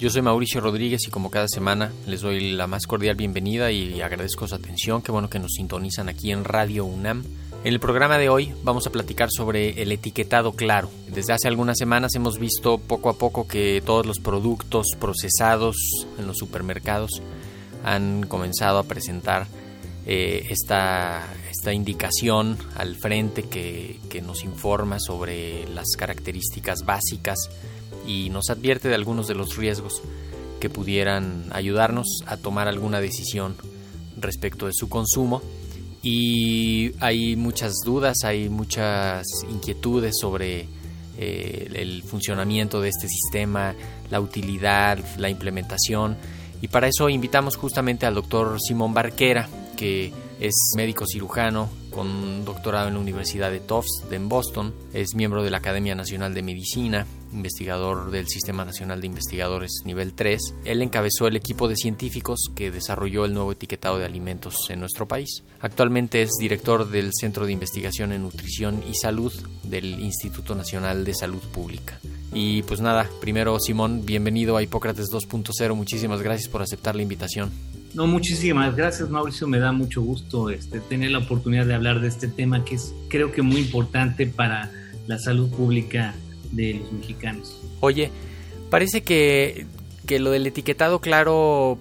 yo soy Mauricio Rodríguez y como cada semana les doy la más cordial bienvenida y agradezco su atención. Qué bueno que nos sintonizan aquí en Radio UNAM. En el programa de hoy vamos a platicar sobre el etiquetado claro. Desde hace algunas semanas hemos visto poco a poco que todos los productos procesados en los supermercados han comenzado a presentar eh, esta, esta, indicación al frente que, que nos informa sobre las características básicas y nos advierte de algunos de los riesgos que pudieran ayudarnos a tomar alguna decisión respecto de su consumo. Y hay muchas dudas, hay muchas inquietudes sobre eh, el funcionamiento de este sistema, la utilidad, la implementación. Y para eso invitamos justamente al doctor Simón Barquera que es médico cirujano con doctorado en la Universidad de Tufts en Boston, es miembro de la Academia Nacional de Medicina, investigador del Sistema Nacional de Investigadores nivel 3. Él encabezó el equipo de científicos que desarrolló el nuevo etiquetado de alimentos en nuestro país. Actualmente es director del Centro de Investigación en Nutrición y Salud del Instituto Nacional de Salud Pública. Y pues nada, primero Simón, bienvenido a Hipócrates 2.0, muchísimas gracias por aceptar la invitación. No, muchísimas gracias Mauricio, me da mucho gusto este, tener la oportunidad de hablar de este tema que es creo que muy importante para la salud pública de los mexicanos. Oye, parece que, que lo del etiquetado claro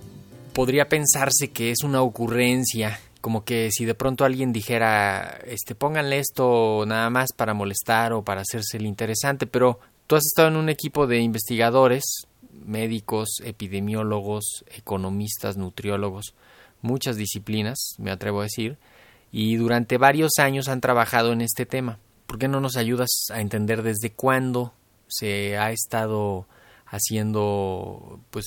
podría pensarse que es una ocurrencia, como que si de pronto alguien dijera, este, pónganle esto nada más para molestar o para hacerse el interesante, pero tú has estado en un equipo de investigadores médicos, epidemiólogos, economistas, nutriólogos, muchas disciplinas, me atrevo a decir, y durante varios años han trabajado en este tema. ¿Por qué no nos ayudas a entender desde cuándo se ha estado haciendo pues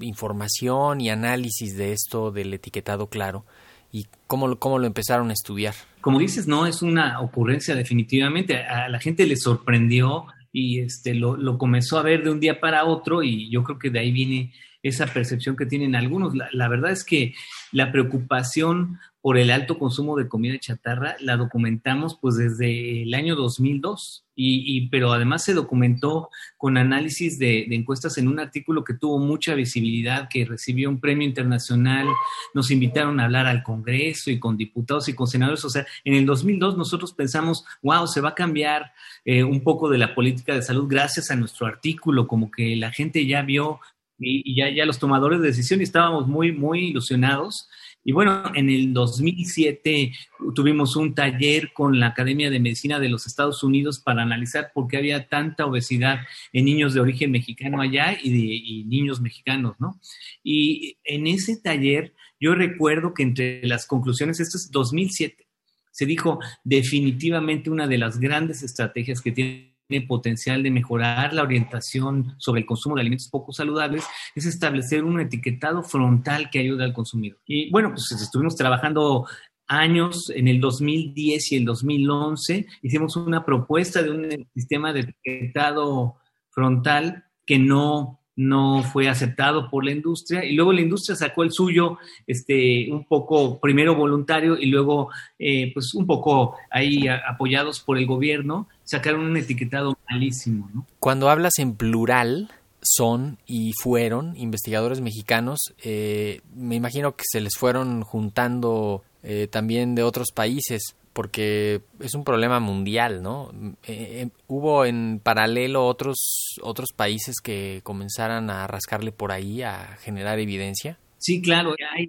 información y análisis de esto del etiquetado claro y cómo, cómo lo empezaron a estudiar? Como dices, no es una ocurrencia definitivamente. A la gente le sorprendió y este, lo, lo, comenzó a ver de un día para otro y yo creo que de ahí viene esa percepción que tienen algunos. La, verdad es que la preocupación por el alto consumo de comida chatarra la documentamos pues desde el año 2002 y, pero además se documentó con análisis de, encuestas en un artículo que tuvo mucha visibilidad, que recibió un premio internacional, nos invitaron a hablar al Congreso y con diputados y con senadores, o sea, en el 2002 nosotros pensamos, wow, se va a cambiar eh, un poco de la política de salud gracias a nuestro artículo, como que la gente ya vio y, ya, ya los tomadores de decisión y estábamos muy, muy ilusionados y bueno, en el 2007 tuvimos un taller con la Academia de Medicina de los Estados Unidos para analizar por qué había tanta obesidad en niños de origen mexicano allá y, de, niños mexicanos, ¿no? Y en ese taller yo recuerdo que entre las conclusiones, esto es 2007, se dijo definitivamente una de las grandes estrategias que tiene potencial de mejorar la orientación sobre el consumo de alimentos poco saludables es establecer un etiquetado frontal que ayude al consumidor. Y bueno, pues estuvimos trabajando años, en el 2010 y el 2011, hicimos una propuesta de un sistema de etiquetado frontal que no no fue aceptado por la industria y luego la industria sacó el suyo este un poco primero voluntario y luego eh, pues un poco ahí apoyados por el gobierno sacaron un etiquetado malísimo cuando hablas en plural son y fueron investigadores mexicanos eh, me imagino que se les fueron juntando eh, también de otros países porque es un problema mundial, ¿no? Eh, eh, hubo en paralelo otros otros países que comenzaran a rascarle por ahí a generar evidencia. Sí, claro, hay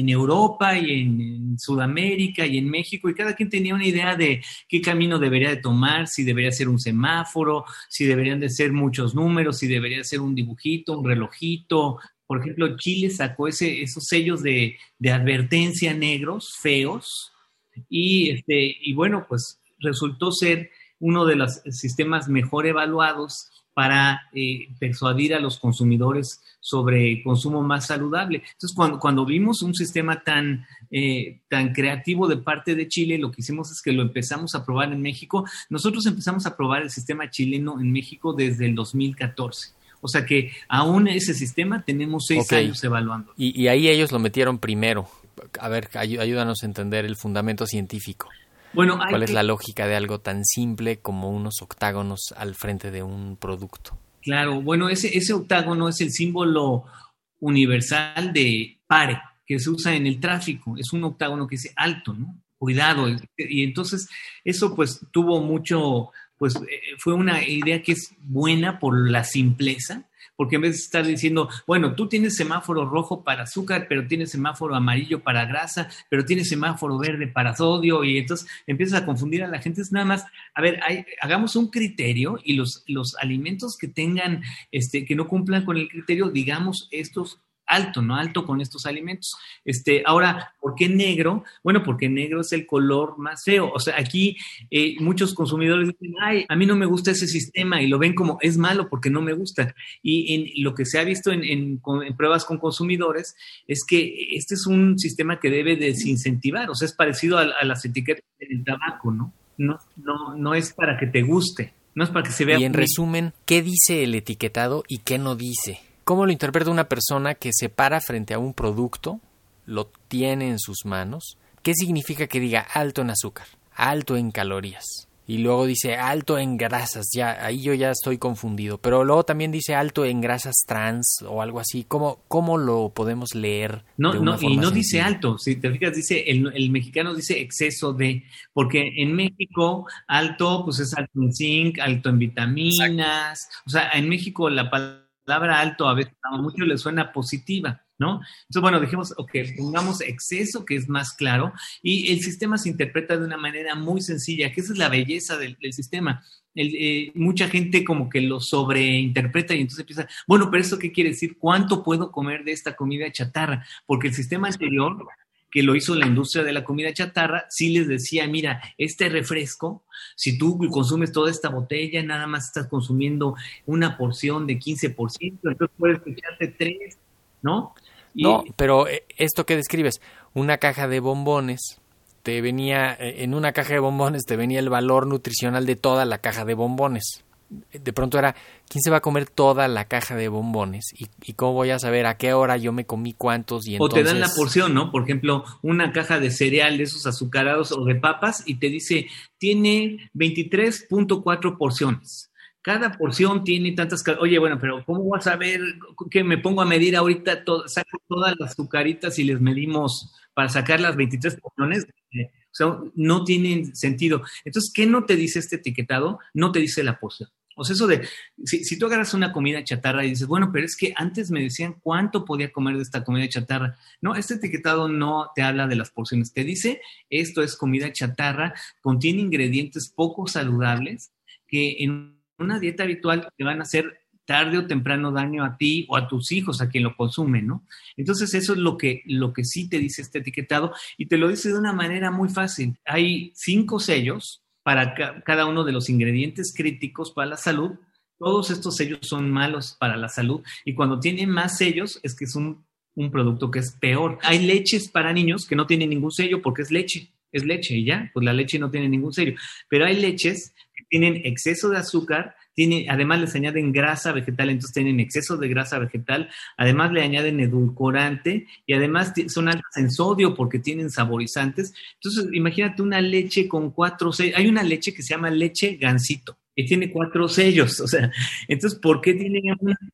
en, Europa y en, Sudamérica y en México y cada quien tenía una idea de qué camino debería de tomar, si debería ser un semáforo, si deberían de ser muchos números, si debería ser un dibujito, un relojito. Por ejemplo, Chile sacó ese, esos sellos de, de advertencia negros, feos, y, este, y bueno, pues resultó ser uno de los sistemas mejor evaluados para eh, persuadir a los consumidores sobre consumo más saludable. Entonces, cuando, cuando vimos un sistema tan, eh, tan creativo de parte de Chile, lo que hicimos es que lo empezamos a probar en México. Nosotros empezamos a probar el sistema chileno en México desde el 2014. O sea que aún ese sistema tenemos seis años evaluando. Y, y, ahí ellos lo metieron primero. A ver, ayúdanos a entender el fundamento científico. Bueno, ¿Cuál es la lógica de algo tan simple como unos octágonos al frente de un producto? Claro, bueno, ese, ese octágono es el símbolo universal de pare que se usa en el tráfico. Es un octágono que dice alto, ¿no? Cuidado. Y entonces eso pues tuvo mucho, pues eh, fue una idea que es buena por la simpleza, porque en vez de estar diciendo, bueno, tú tienes semáforo rojo para azúcar, pero tienes semáforo amarillo para grasa, pero tienes semáforo verde para sodio, y entonces empiezas a confundir a la gente. Es nada más, a ver, hagamos un criterio y los, los alimentos que tengan, este, que no cumplan con el criterio, digamos, estos alto, ¿no? Alto con estos alimentos. Este, ahora, ¿por qué negro? Bueno, porque negro es el color más feo. O sea, aquí eh, muchos consumidores dicen, ay, a mí no me gusta ese sistema y lo ven como es malo porque no me gusta. Y en lo que se ha visto en, pruebas con consumidores es que este es un sistema que debe desincentivar. O sea, es parecido a, a las etiquetas del tabaco, ¿no? No, no, no es para que te guste. No es para que se vea. Y en resumen, ¿qué dice el etiquetado y qué no dice? ¿Cómo lo interpreta una persona que se para frente a un producto, lo tiene en sus manos? ¿Qué significa que diga alto en azúcar, alto en calorías? Y luego dice alto en grasas, ya ahí yo ya estoy confundido. Pero luego también dice alto en grasas trans o algo así. ¿Cómo, cómo lo podemos leer? No, no, y no dice alto. Si te fijas, dice el, el, mexicano dice exceso de, porque en México alto, pues es alto en zinc, alto en vitaminas. O sea, en México la palabra palabra alto a veces a mucho le suena positiva, ¿no? Entonces, bueno, dijimos, ok, pongamos exceso, que es más claro, y el sistema se interpreta de una manera muy sencilla, que esa es la belleza del, sistema. Eh, mucha gente como que lo sobreinterpreta y entonces empieza, bueno, pero ¿eso qué quiere decir? ¿Cuánto puedo comer de esta comida chatarra? Porque el sistema anterior que lo hizo la industria de la comida chatarra, sí les decía, mira, este refresco, si tú consumes toda esta botella, nada más estás consumiendo una porción de 15%, entonces puedes echarte tres, ¿no? no, pero eh, esto que describes, una caja de bombones, te venía, eh, en una caja de bombones te venía el valor nutricional de toda la caja de bombones de pronto era, ¿quién se va a comer toda la caja de bombones? ¿Y, cómo voy a saber a qué hora yo me comí cuántos? Y entonces... O te dan la porción, ¿no? Por ejemplo, una caja de cereal de esos azucarados o de papas y te dice, tiene 23.4 porciones. Cada porción tiene tantas... Oye, bueno, pero ¿cómo vas a ver que me pongo a medir ahorita, saco todas las azucaritas y les medimos para sacar las 23 porciones? O sea, no tiene sentido. Entonces, ¿qué no te dice este etiquetado? No te dice la porción. O sea, eso de, si, tú agarras una comida chatarra y dices, bueno, pero es que antes me decían cuánto podía comer de esta comida chatarra. No, este etiquetado no te habla de las porciones. Te dice, esto es comida chatarra, contiene ingredientes poco saludables que en una dieta habitual te van a hacer tarde o temprano daño a ti o a tus hijos, a quien lo consume, ¿no? Entonces eso es lo que, lo que sí te dice este etiquetado y te lo dice de una manera muy fácil. Hay cinco sellos para cada uno de los ingredientes críticos para la salud. Todos estos sellos son malos para la salud y cuando tienen más sellos es que es un, un producto que es peor. Hay leches para niños que no tienen ningún sello porque es leche, es leche y ya, pues la leche no tiene ningún sello. Pero hay leches tienen exceso de azúcar, tiene, además les añaden grasa vegetal, entonces tienen exceso de grasa vegetal, además le añaden edulcorante y además son altas en sodio porque tienen saborizantes. Entonces, imagínate una leche con cuatro sellos. Hay una leche que se llama leche gansito y tiene cuatro sellos, o sea, entonces, ¿por qué tiene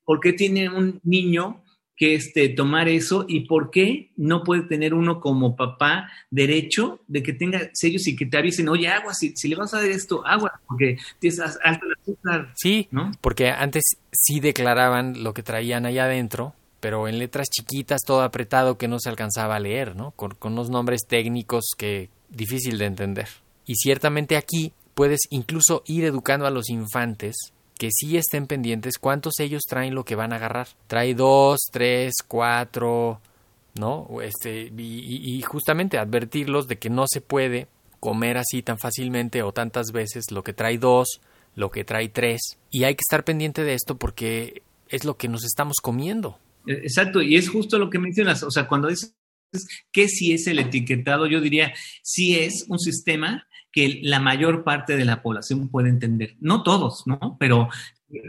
por qué tiene un niño que este, tomar eso y por qué no puede tener uno como papá derecho de que tenga sellos y que te avisen, oye, agua, si, si le vas a dar esto, agua, porque tienes alto el azúcar. Sí, ¿no? porque antes sí declaraban lo que traían allá adentro, pero en letras chiquitas, todo apretado que no se alcanzaba a leer, ¿no? Con, con unos nombres técnicos que difícil de entender. Y ciertamente aquí puedes incluso ir educando a los infantes que sí estén pendientes cuántos ellos traen lo que van a agarrar. Trae dos, tres, cuatro, ¿no? Este, y, y justamente advertirlos de que no se puede comer así tan fácilmente o tantas veces lo que trae dos, lo que trae tres. Y hay que estar pendiente de esto porque es lo que nos estamos comiendo. Exacto, y es justo lo que mencionas. O sea, cuando dices que si es el etiquetado, yo diría, si es un sistema que la mayor parte de la población puede entender. No todos, ¿no? Pero,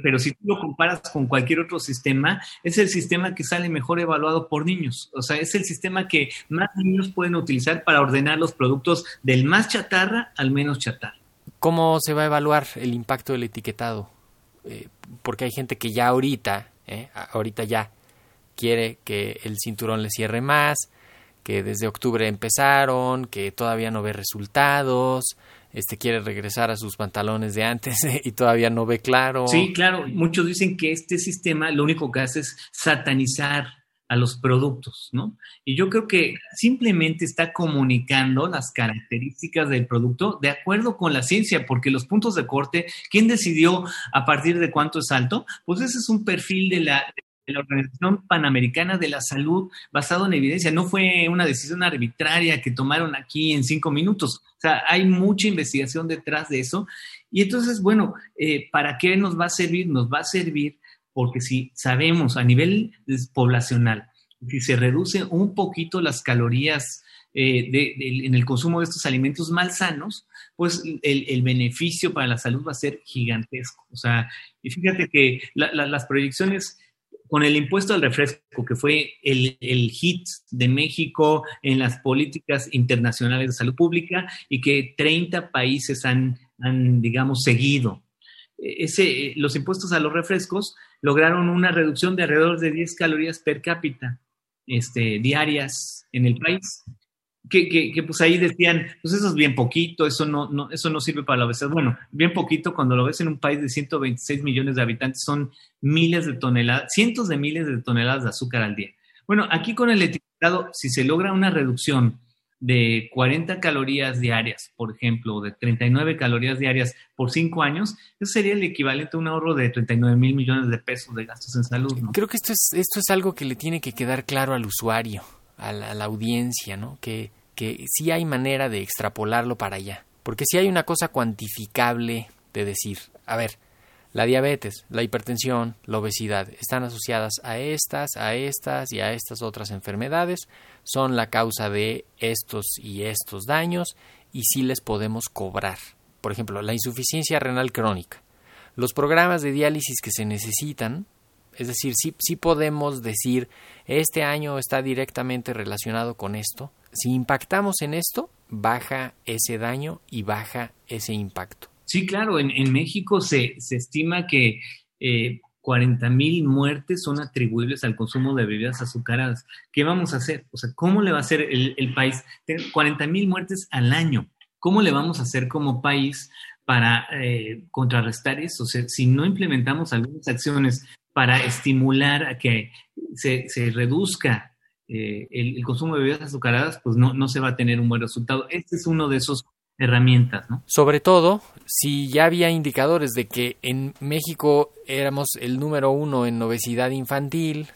pero si tú lo comparas con cualquier otro sistema, es el sistema que sale mejor evaluado por niños. O sea, es el sistema que más niños pueden utilizar para ordenar los productos del más chatarra al menos chatarra. ¿Cómo se va a evaluar el impacto del etiquetado? Eh, porque hay gente que ya ahorita, eh, ahorita ya quiere que el cinturón le cierre más, que desde octubre empezaron, que todavía no ve resultados, este quiere regresar a sus pantalones de antes y todavía no ve claro. Sí, claro. Muchos dicen que este sistema lo único que hace es satanizar a los productos, ¿no? Y yo creo que simplemente está comunicando las características del producto de acuerdo con la ciencia, porque los puntos de corte, ¿quién decidió a partir de cuánto es alto? Pues ese es un perfil de la, la Organización Panamericana de la Salud basado en evidencia. No fue una decisión arbitraria que tomaron aquí en cinco minutos. O sea, hay mucha investigación detrás de eso. Y entonces, bueno, eh, ¿para qué nos va a servir? Nos va a servir porque si sabemos a nivel poblacional, si se reduce un poquito las calorías eh, en el consumo de estos alimentos malsanos, pues el, beneficio para la salud va a ser gigantesco. O sea, y fíjate que las proyecciones con el impuesto al refresco, que fue el, hit de México en las políticas internacionales de salud pública y que 30 países han, digamos, seguido. Ese, los impuestos a los refrescos lograron una reducción de alrededor de 10 calorías per cápita este, diarias en el país que, pues ahí decían, pues eso es bien poquito, eso no, no, eso no sirve para la obesidad. Bueno, bien poquito cuando lo ves en un país de 126 millones de habitantes son miles de toneladas, cientos de miles de toneladas de azúcar al día. Bueno, aquí con el etiquetado, si se logra una reducción de 40 calorías diarias, por ejemplo, de 39 calorías diarias por cinco años, eso sería el equivalente a un ahorro de 39 mil millones de pesos de gastos en salud. Creo que esto es, esto es algo que le tiene que quedar claro al usuario, a la audiencia, ¿no? Que que sí hay manera de extrapolarlo para allá. Porque si hay una cosa cuantificable de decir, a ver, la diabetes, la hipertensión, la obesidad están asociadas a estas, a estas y a estas otras enfermedades, son la causa de estos y estos daños y sí les podemos cobrar. Por ejemplo, la insuficiencia renal crónica. Los programas de diálisis que se necesitan, es decir, sí, sí podemos decir, este año está directamente relacionado con esto, si impactamos en esto, baja ese daño y baja ese impacto. Sí, claro, en, México se, estima que eh, 40 mil muertes son atribuibles al consumo de bebidas azucaradas. ¿Qué vamos a hacer? O sea, ¿cómo le va a hacer el, país? 40 mil muertes al año. ¿Cómo le vamos a hacer como país para eh, contrarrestar eso? O sea, si no implementamos algunas acciones para estimular a que se, se reduzca eh, el, consumo de bebidas azucaradas, pues no, no se va a tener un buen resultado. Este es uno de esos herramientas, ¿no? Sobre todo, si ya había indicadores de que en México éramos el número uno en obesidad infantil,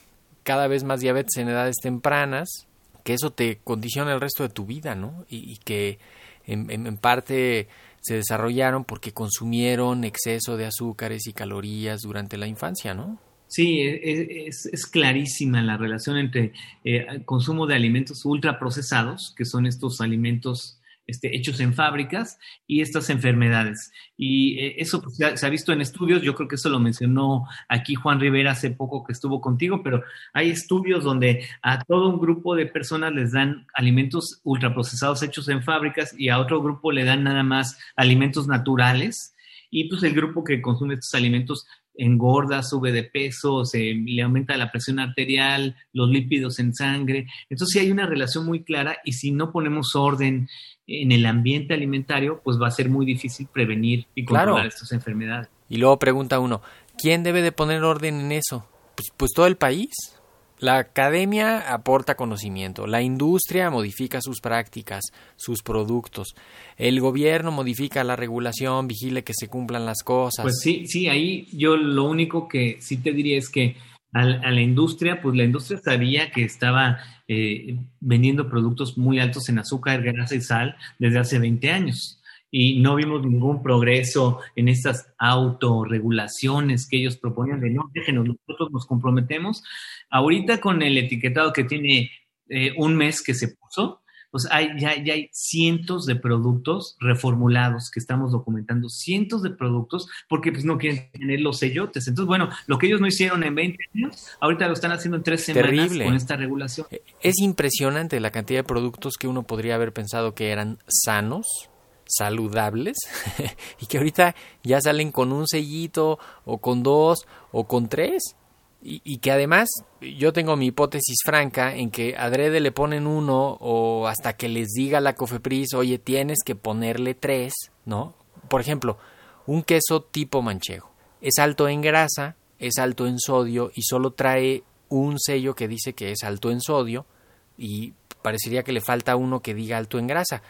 cada vez más diabetes en edades tempranas, que eso te condiciona el resto de tu vida, ¿no? Y, que en, en, parte se desarrollaron porque consumieron exceso de azúcares y calorías durante la infancia, ¿no? Sí, e, es, clarísima la relación entre eh, consumo de alimentos ultraprocesados, que son estos alimentos este, hechos en fábricas, y estas enfermedades. Y eh, eso pues, se, ha, visto en estudios, yo creo que eso lo mencionó aquí Juan Rivera hace poco que estuvo contigo, pero hay estudios donde a todo un grupo de personas les dan alimentos ultraprocesados hechos en fábricas y a otro grupo le dan nada más alimentos naturales. Y pues el grupo que consume estos alimentos engorda, sube de peso, se le aumenta la presión arterial, los lípidos en sangre. Entonces sí hay una relación muy clara y si no ponemos orden en el ambiente alimentario, pues va a ser muy difícil prevenir y controlar estas enfermedades. Y luego pregunta uno, ¿quién debe de poner orden en eso? Pues, pues todo el país. La academia aporta conocimiento, la industria modifica sus prácticas, sus productos, el gobierno modifica la regulación, vigile que se cumplan las cosas. Pues sí, sí, ahí yo lo único que sí te diría es que a, la industria, pues la industria sabía que estaba eh, vendiendo productos muy altos en azúcar, grasa y sal desde hace 20 años y no vimos ningún progreso en estas autorregulaciones que ellos proponían de no, déjenos, nosotros nos comprometemos. Ahorita con el etiquetado que tiene eh, un mes que se puso, pues hay, ya, ya, hay cientos de productos reformulados que estamos documentando, cientos de productos, porque pues no quieren tener los sellotes. Entonces, bueno, lo que ellos no hicieron en 20 años, ahorita lo están haciendo en tres semanas con esta regulación. Es impresionante la cantidad de productos que uno podría haber pensado que eran sanos, saludables y que ahorita ya salen con un sellito o con dos o con tres y, que además yo tengo mi hipótesis franca en que adrede le ponen uno o hasta que les diga la cofepris oye tienes que ponerle tres no por ejemplo un queso tipo manchego. Es alto en grasa es alto en sodio y solo trae un sello que dice que es alto en sodio y parecería que le falta uno que diga alto en grasa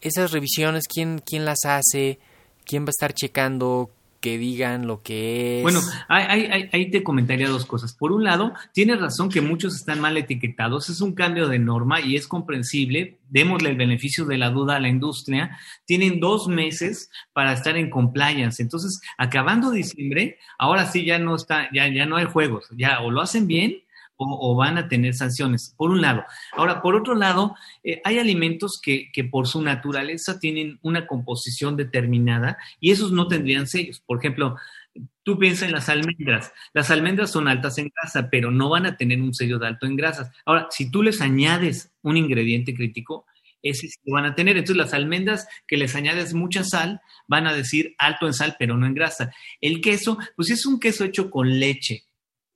esas revisiones, ¿quién, quién las hace? ¿Quién va a estar checando que digan lo que es? Bueno, ahí, te comentaría dos cosas. Por un lado, tienes razón que muchos están mal etiquetados, es un cambio de norma y es comprensible. Démosle el beneficio de la duda a la industria. Tienen dos meses para estar en compliance. Entonces, acabando diciembre, ahora sí ya no está, ya, ya no hay juegos. Ya o lo hacen bien o, van a tener sanciones, por un lado. Ahora, por otro lado, eh, hay alimentos que, que, por su naturaleza tienen una composición determinada y esos no tendrían sellos. Por ejemplo, tú piensas en las almendras. Las almendras son altas en grasa, pero no van a tener un sello de alto en grasas. Ahora, si tú les añades un ingrediente crítico, ese sí lo van a tener. Entonces, las almendras que les añades mucha sal van a decir alto en sal, pero no en grasa. El queso, pues es un queso hecho con leche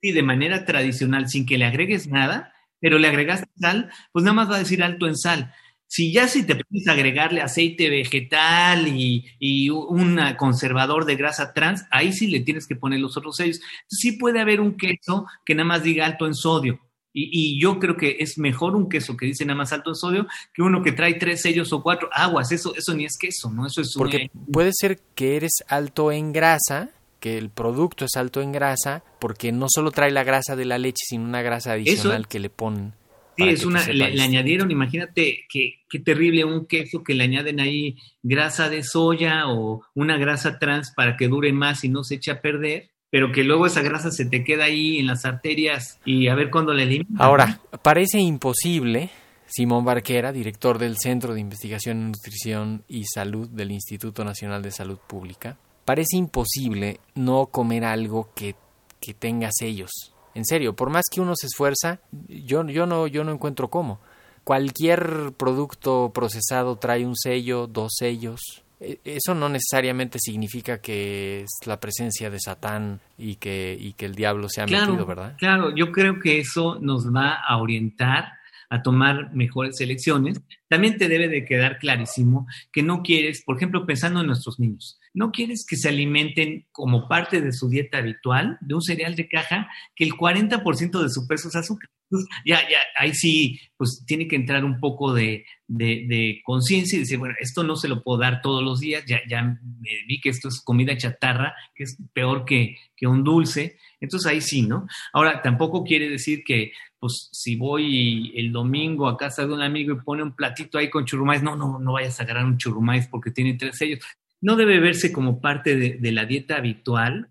y de manera tradicional, sin que le agregues nada, pero le agregaste sal, pues nada más va a decir alto en sal. Si ya si te puedes agregarle aceite vegetal y, y, un conservador de grasa trans, ahí sí le tienes que poner los otros sellos. Sí puede haber un queso que nada más diga alto en sodio. Y, y, yo creo que es mejor un queso que dice nada más alto en sodio que uno que trae tres sellos o cuatro aguas. Eso, eso ni es queso, ¿no? Eso es Porque puede ser que eres alto en grasa el producto es alto en grasa porque no solo trae la grasa de la leche, sino una grasa adicional que le ponen. Sí, es una, le, añadieron, imagínate qué terrible un queso que le añaden ahí grasa de soya o una grasa trans para que dure más y no se eche a perder, pero que luego esa grasa se te queda ahí en las arterias y a ver cuándo le eliminan. Ahora, parece imposible, Simón Barquera, director del Centro de Investigación en Nutrición y Salud del Instituto Nacional de Salud Pública, parece imposible no comer algo que, que tenga sellos. En serio, por más que uno se esfuerza, yo, yo, no, yo no encuentro cómo. Cualquier producto procesado trae un sello, dos sellos. E, eso no necesariamente significa que es la presencia de Satán y que, y que el diablo se ha metido, ¿verdad? Claro, yo creo que eso nos va a orientar a tomar mejores elecciones. También te debe de quedar clarísimo que no quieres, por ejemplo, pensando en nuestros niños, no quieres que se alimenten como parte de su dieta habitual de un cereal de caja que el 40% de su peso es azúcar. ya, ya, ahí sí, pues tiene que entrar un poco de, de, conciencia y decir, bueno, esto no se lo puedo dar todos los días, ya, ya vi que esto es comida chatarra, que es peor que, que un dulce. Entonces ahí sí, ¿no? Ahora, tampoco quiere decir que, pues, si voy el domingo a casa de un amigo y pone un platito ahí con churrumais, no, no, no vayas a agarrar un churrumais porque tiene tres sellos no debe verse como parte de, la dieta habitual.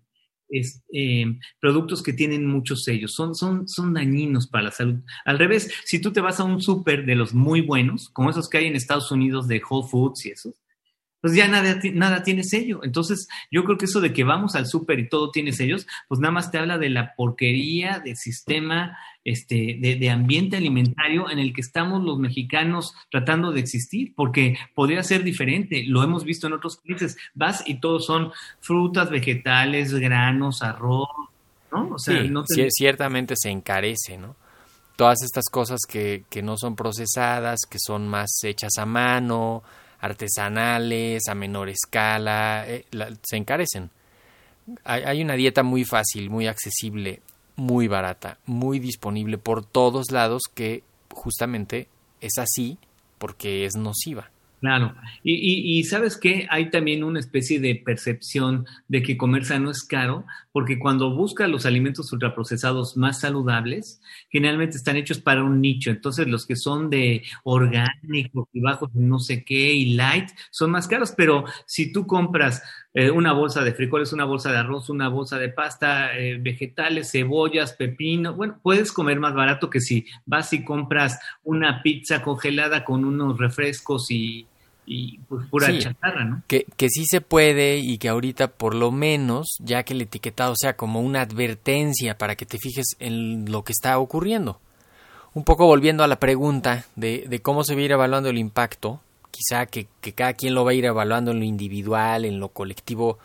Es, eh, productos que tienen muchos sellos, son, son, son dañinos para la salud. Al revés, si tú te vas a un súper de los muy buenos, como esos que hay en Estados Unidos de Whole Foods y esos, pues ya nada, nada tiene sello. Entonces, yo creo que eso de que vamos al súper y todo tiene sellos, pues nada más te habla de la porquería de sistema, este, de, ambiente alimentario en el que estamos los mexicanos tratando de existir, porque podría ser diferente. Lo hemos visto en otros países. Vas y todos son frutas, vegetales, granos, arroz, ¿no? O sea, sí, ciertamente se encarece, ¿no? Todas estas cosas que, que no son procesadas, que son más hechas a mano, artesanales, a menor escala, eh, se encarecen. Hay, una dieta muy fácil, muy accesible, muy barata, muy disponible por todos lados, que justamente es así porque es nociva. Claro, y, y, y, sabes que hay también una especie de percepción de que comer sano es caro, porque cuando buscas los alimentos ultraprocesados más saludables, generalmente están hechos para un nicho. Entonces, los que son de orgánico y bajos no sé qué y light son más caros, pero si tú compras eh, una bolsa de frijoles, una bolsa de arroz, una bolsa de pasta, eh, vegetales, cebollas, pepino, bueno, puedes comer más barato que si vas y compras una pizza congelada con unos refrescos y y pues pura Sí, chatarra, ¿no? Que, que sí se puede y que ahorita por lo menos, ya que el etiquetado sea como una advertencia para que te fijes en lo que está ocurriendo. Un poco volviendo a la pregunta de, de cómo se va a ir evaluando el impacto, quizá que, cada quien lo va a ir evaluando en lo individual, en lo colectivo,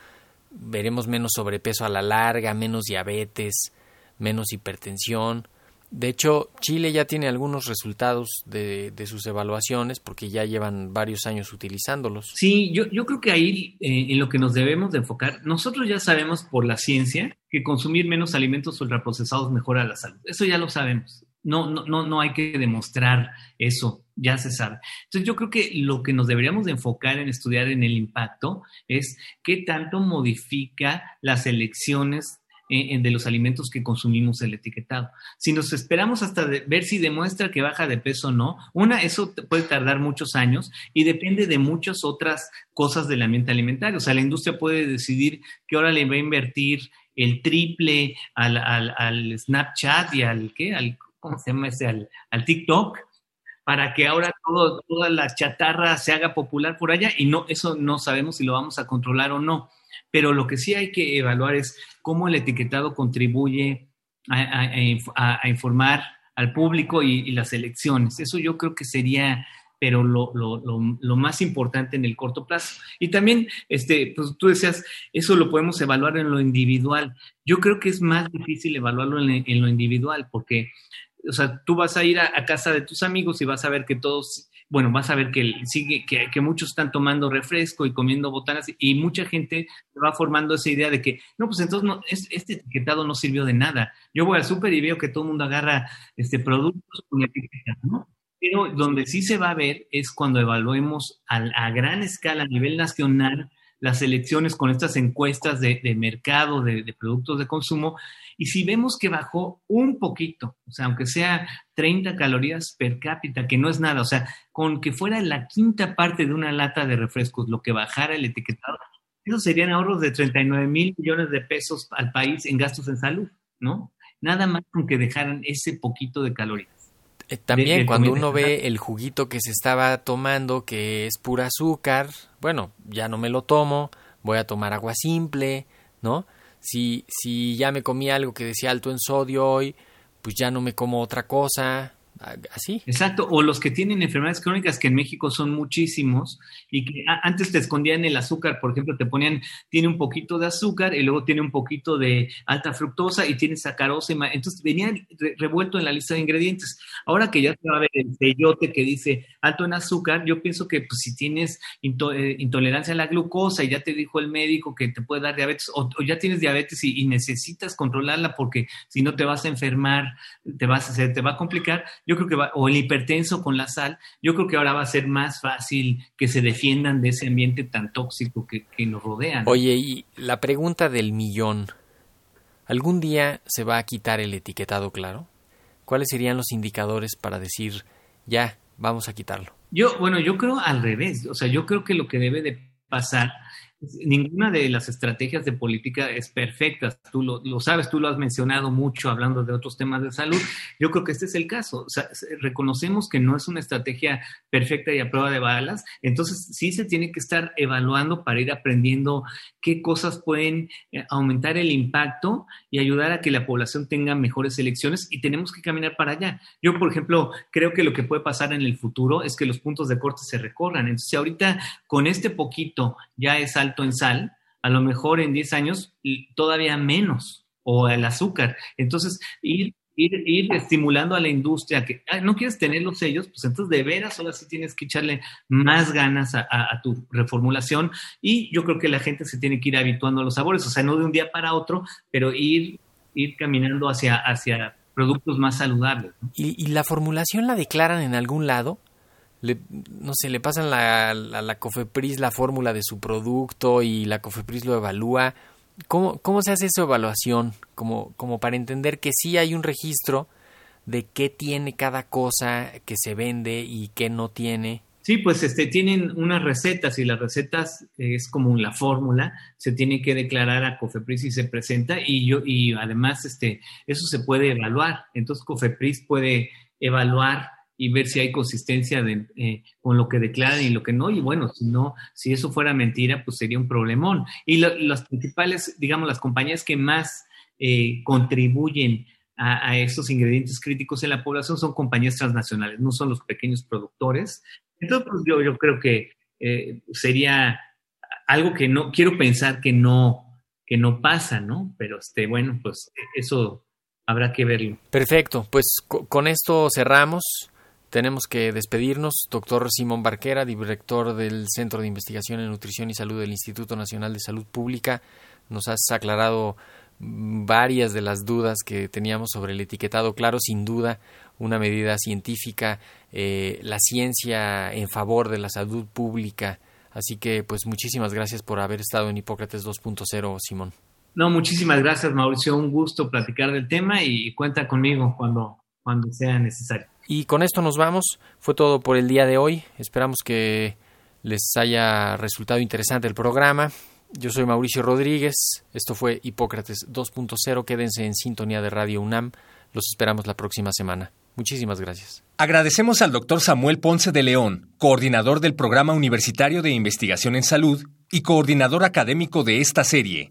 veremos menos sobrepeso a la larga, menos diabetes, menos hipertensión. De hecho, Chile ya tiene algunos resultados de, de sus evaluaciones porque ya llevan varios años utilizándolos. Sí, yo, creo que ahí eh, en lo que nos debemos de enfocar, nosotros ya sabemos por la ciencia que consumir menos alimentos ultraprocesados mejora la salud. Eso ya lo sabemos. No, no, no, no hay que demostrar eso, ya se sabe. Entonces yo creo que lo que nos deberíamos de enfocar en estudiar en el impacto es qué tanto modifica las elecciones eh, de los alimentos que consumimos el etiquetado. Si nos esperamos hasta ver si demuestra que baja de peso o no, una, eso puede tardar muchos años y depende de muchas otras cosas del ambiente alimentario. O sea, la industria puede decidir que ahora le va a invertir el triple al, al, al Snapchat y al, ¿qué? Al, ¿cómo se llama ese? Al, TikTok para que ahora todo, toda la chatarra se haga popular por allá y no, eso no sabemos si lo vamos a controlar o no. Pero lo que sí hay que evaluar es cómo el etiquetado contribuye a, informar al público y, las elecciones. Eso yo creo que sería, pero lo, lo, lo, más importante en el corto plazo. Y también, este, pues tú decías, eso lo podemos evaluar en lo individual. Yo creo que es más difícil evaluarlo en lo individual, porque, o sea, tú vas a ir a, casa de tus amigos y vas a ver que todos bueno, vas a ver que sigue, que, que, muchos están tomando refresco y comiendo botanas y mucha gente va formando esa idea de que, no, pues entonces no, es, este etiquetado no sirvió de nada. Yo voy al súper y veo que todo el mundo agarra este productos con etiquetas, ¿no? Pero donde sí se va a ver es cuando evaluemos a gran escala a nivel nacional las elecciones con estas encuestas de, de mercado de, productos de consumo y si vemos que bajó un poquito, o sea, aunque sea 30 calorías per cápita, que no es nada, o sea, con que fuera la quinta parte de una lata de refrescos lo que bajara el etiquetado, esos serían ahorros de 39 mil millones de pesos al país en gastos en salud, ¿no? Nada más con que dejaran ese poquito de calorías. Eh, también de, cuando uno ve el juguito que se estaba tomando, que es pura azúcar, bueno, ya no me lo tomo, voy a tomar agua simple, ¿no? Si, si ya me comí algo que decía alto en sodio hoy, pues ya no me como otra cosa, así. Exacto, o los que tienen enfermedades crónicas, que en México son muchísimos, y que antes te escondían el azúcar, por ejemplo, te ponían, tiene un poquito de azúcar y luego tiene un poquito de alta fructosa y tiene sacarosa, entonces venía revuelto en la lista de ingredientes. Ahora que ya se va a ver el sellote que dice alto en azúcar, yo pienso que pues, si tienes eh, intolerancia a la glucosa y ya te dijo el médico que te puede dar diabetes, o, o ya tienes diabetes y, y, necesitas controlarla porque si no te vas a enfermar, te, vas a, se te va a complicar, yo creo que va, o el hipertenso con la sal, yo creo que ahora va a ser más fácil que se defiendan de ese ambiente tan tóxico que, que nos rodea. Oye, y la pregunta del millón, ¿algún día se va a quitar el etiquetado claro? ¿Cuáles serían los indicadores para decir, ya, vamos a quitarlo? Yo, bueno, yo creo al revés, o sea, yo creo que lo que debe de pasar ninguna de las estrategias de política es perfecta. Tú lo, lo, sabes, tú lo has mencionado mucho hablando de otros temas de salud. Yo creo que este es el caso. Reconocemos que no es una estrategia perfecta y a prueba de balas. Entonces, sí se tiene que estar evaluando para ir aprendiendo qué cosas pueden eh, aumentar el impacto y ayudar a que la población tenga mejores elecciones y tenemos que caminar para allá. Yo, por ejemplo, creo que lo que puede pasar en el futuro es que los puntos de corte se recorran. Entonces, ahorita con este poquito ya es alto en sal, a lo mejor en 10 años todavía menos, o el azúcar. Entonces, ir, ir, ir estimulando a la industria que ah, no quieres tener los sellos, pues entonces de veras ahora sí tienes que echarle más ganas a, a, a, tu reformulación y yo creo que la gente se tiene que ir habituando a los sabores, o sea, no de un día para otro, pero ir ir caminando hacia, hacia productos más saludables. ¿Y, la formulación la declaran en algún lado? Le, no sé, le pasan la, a la COFEPRIS la fórmula de su producto y la COFEPRIS lo evalúa. ¿Cómo, cómo se hace esa evaluación? Como, como para entender que sí hay un registro de qué tiene cada cosa que se vende y qué no tiene. Sí, pues este, tienen unas recetas y las recetas es como la fórmula, se tiene que declarar a Cofepris y se presenta y yo y además este, eso se puede evaluar. Entonces Cofepris puede evaluar y ver si hay consistencia de, eh, con lo que declaran y lo que no. Y bueno, si no, si eso fuera mentira, pues sería un problemón. Y las principales, digamos, las compañías que más eh, contribuyen a, esos ingredientes críticos en la población son compañías transnacionales, no son los pequeños productores. Entonces, pues, yo, yo creo que eh, sería algo que no, quiero pensar que no, que no pasa, ¿no? Pero este, bueno, pues eso habrá que verlo. Perfecto, pues con esto cerramos. Tenemos que despedirnos. Doctor Simón Barquera, director del Centro de Investigación en Nutrición y Salud del Instituto Nacional de Salud Pública, nos has aclarado varias de las dudas que teníamos sobre el etiquetado. Claro, sin duda, una medida científica, eh, la ciencia en favor de la salud pública. Así que, pues, muchísimas gracias por haber estado en Hipócrates 2.0, Simón. No, muchísimas gracias, Mauricio. Un gusto platicar del tema y cuenta conmigo cuando, cuando sea necesario. Y con esto nos vamos. Fue todo por el día de hoy. Esperamos que les haya resultado interesante el programa. Yo soy Mauricio Rodríguez, esto fue Hipócrates 2.0, quédense en sintonía de Radio UNAM, los esperamos la próxima semana. Muchísimas gracias. Agradecemos al doctor Samuel Ponce de León, coordinador del Programa Universitario de Investigación en Salud y coordinador académico de esta serie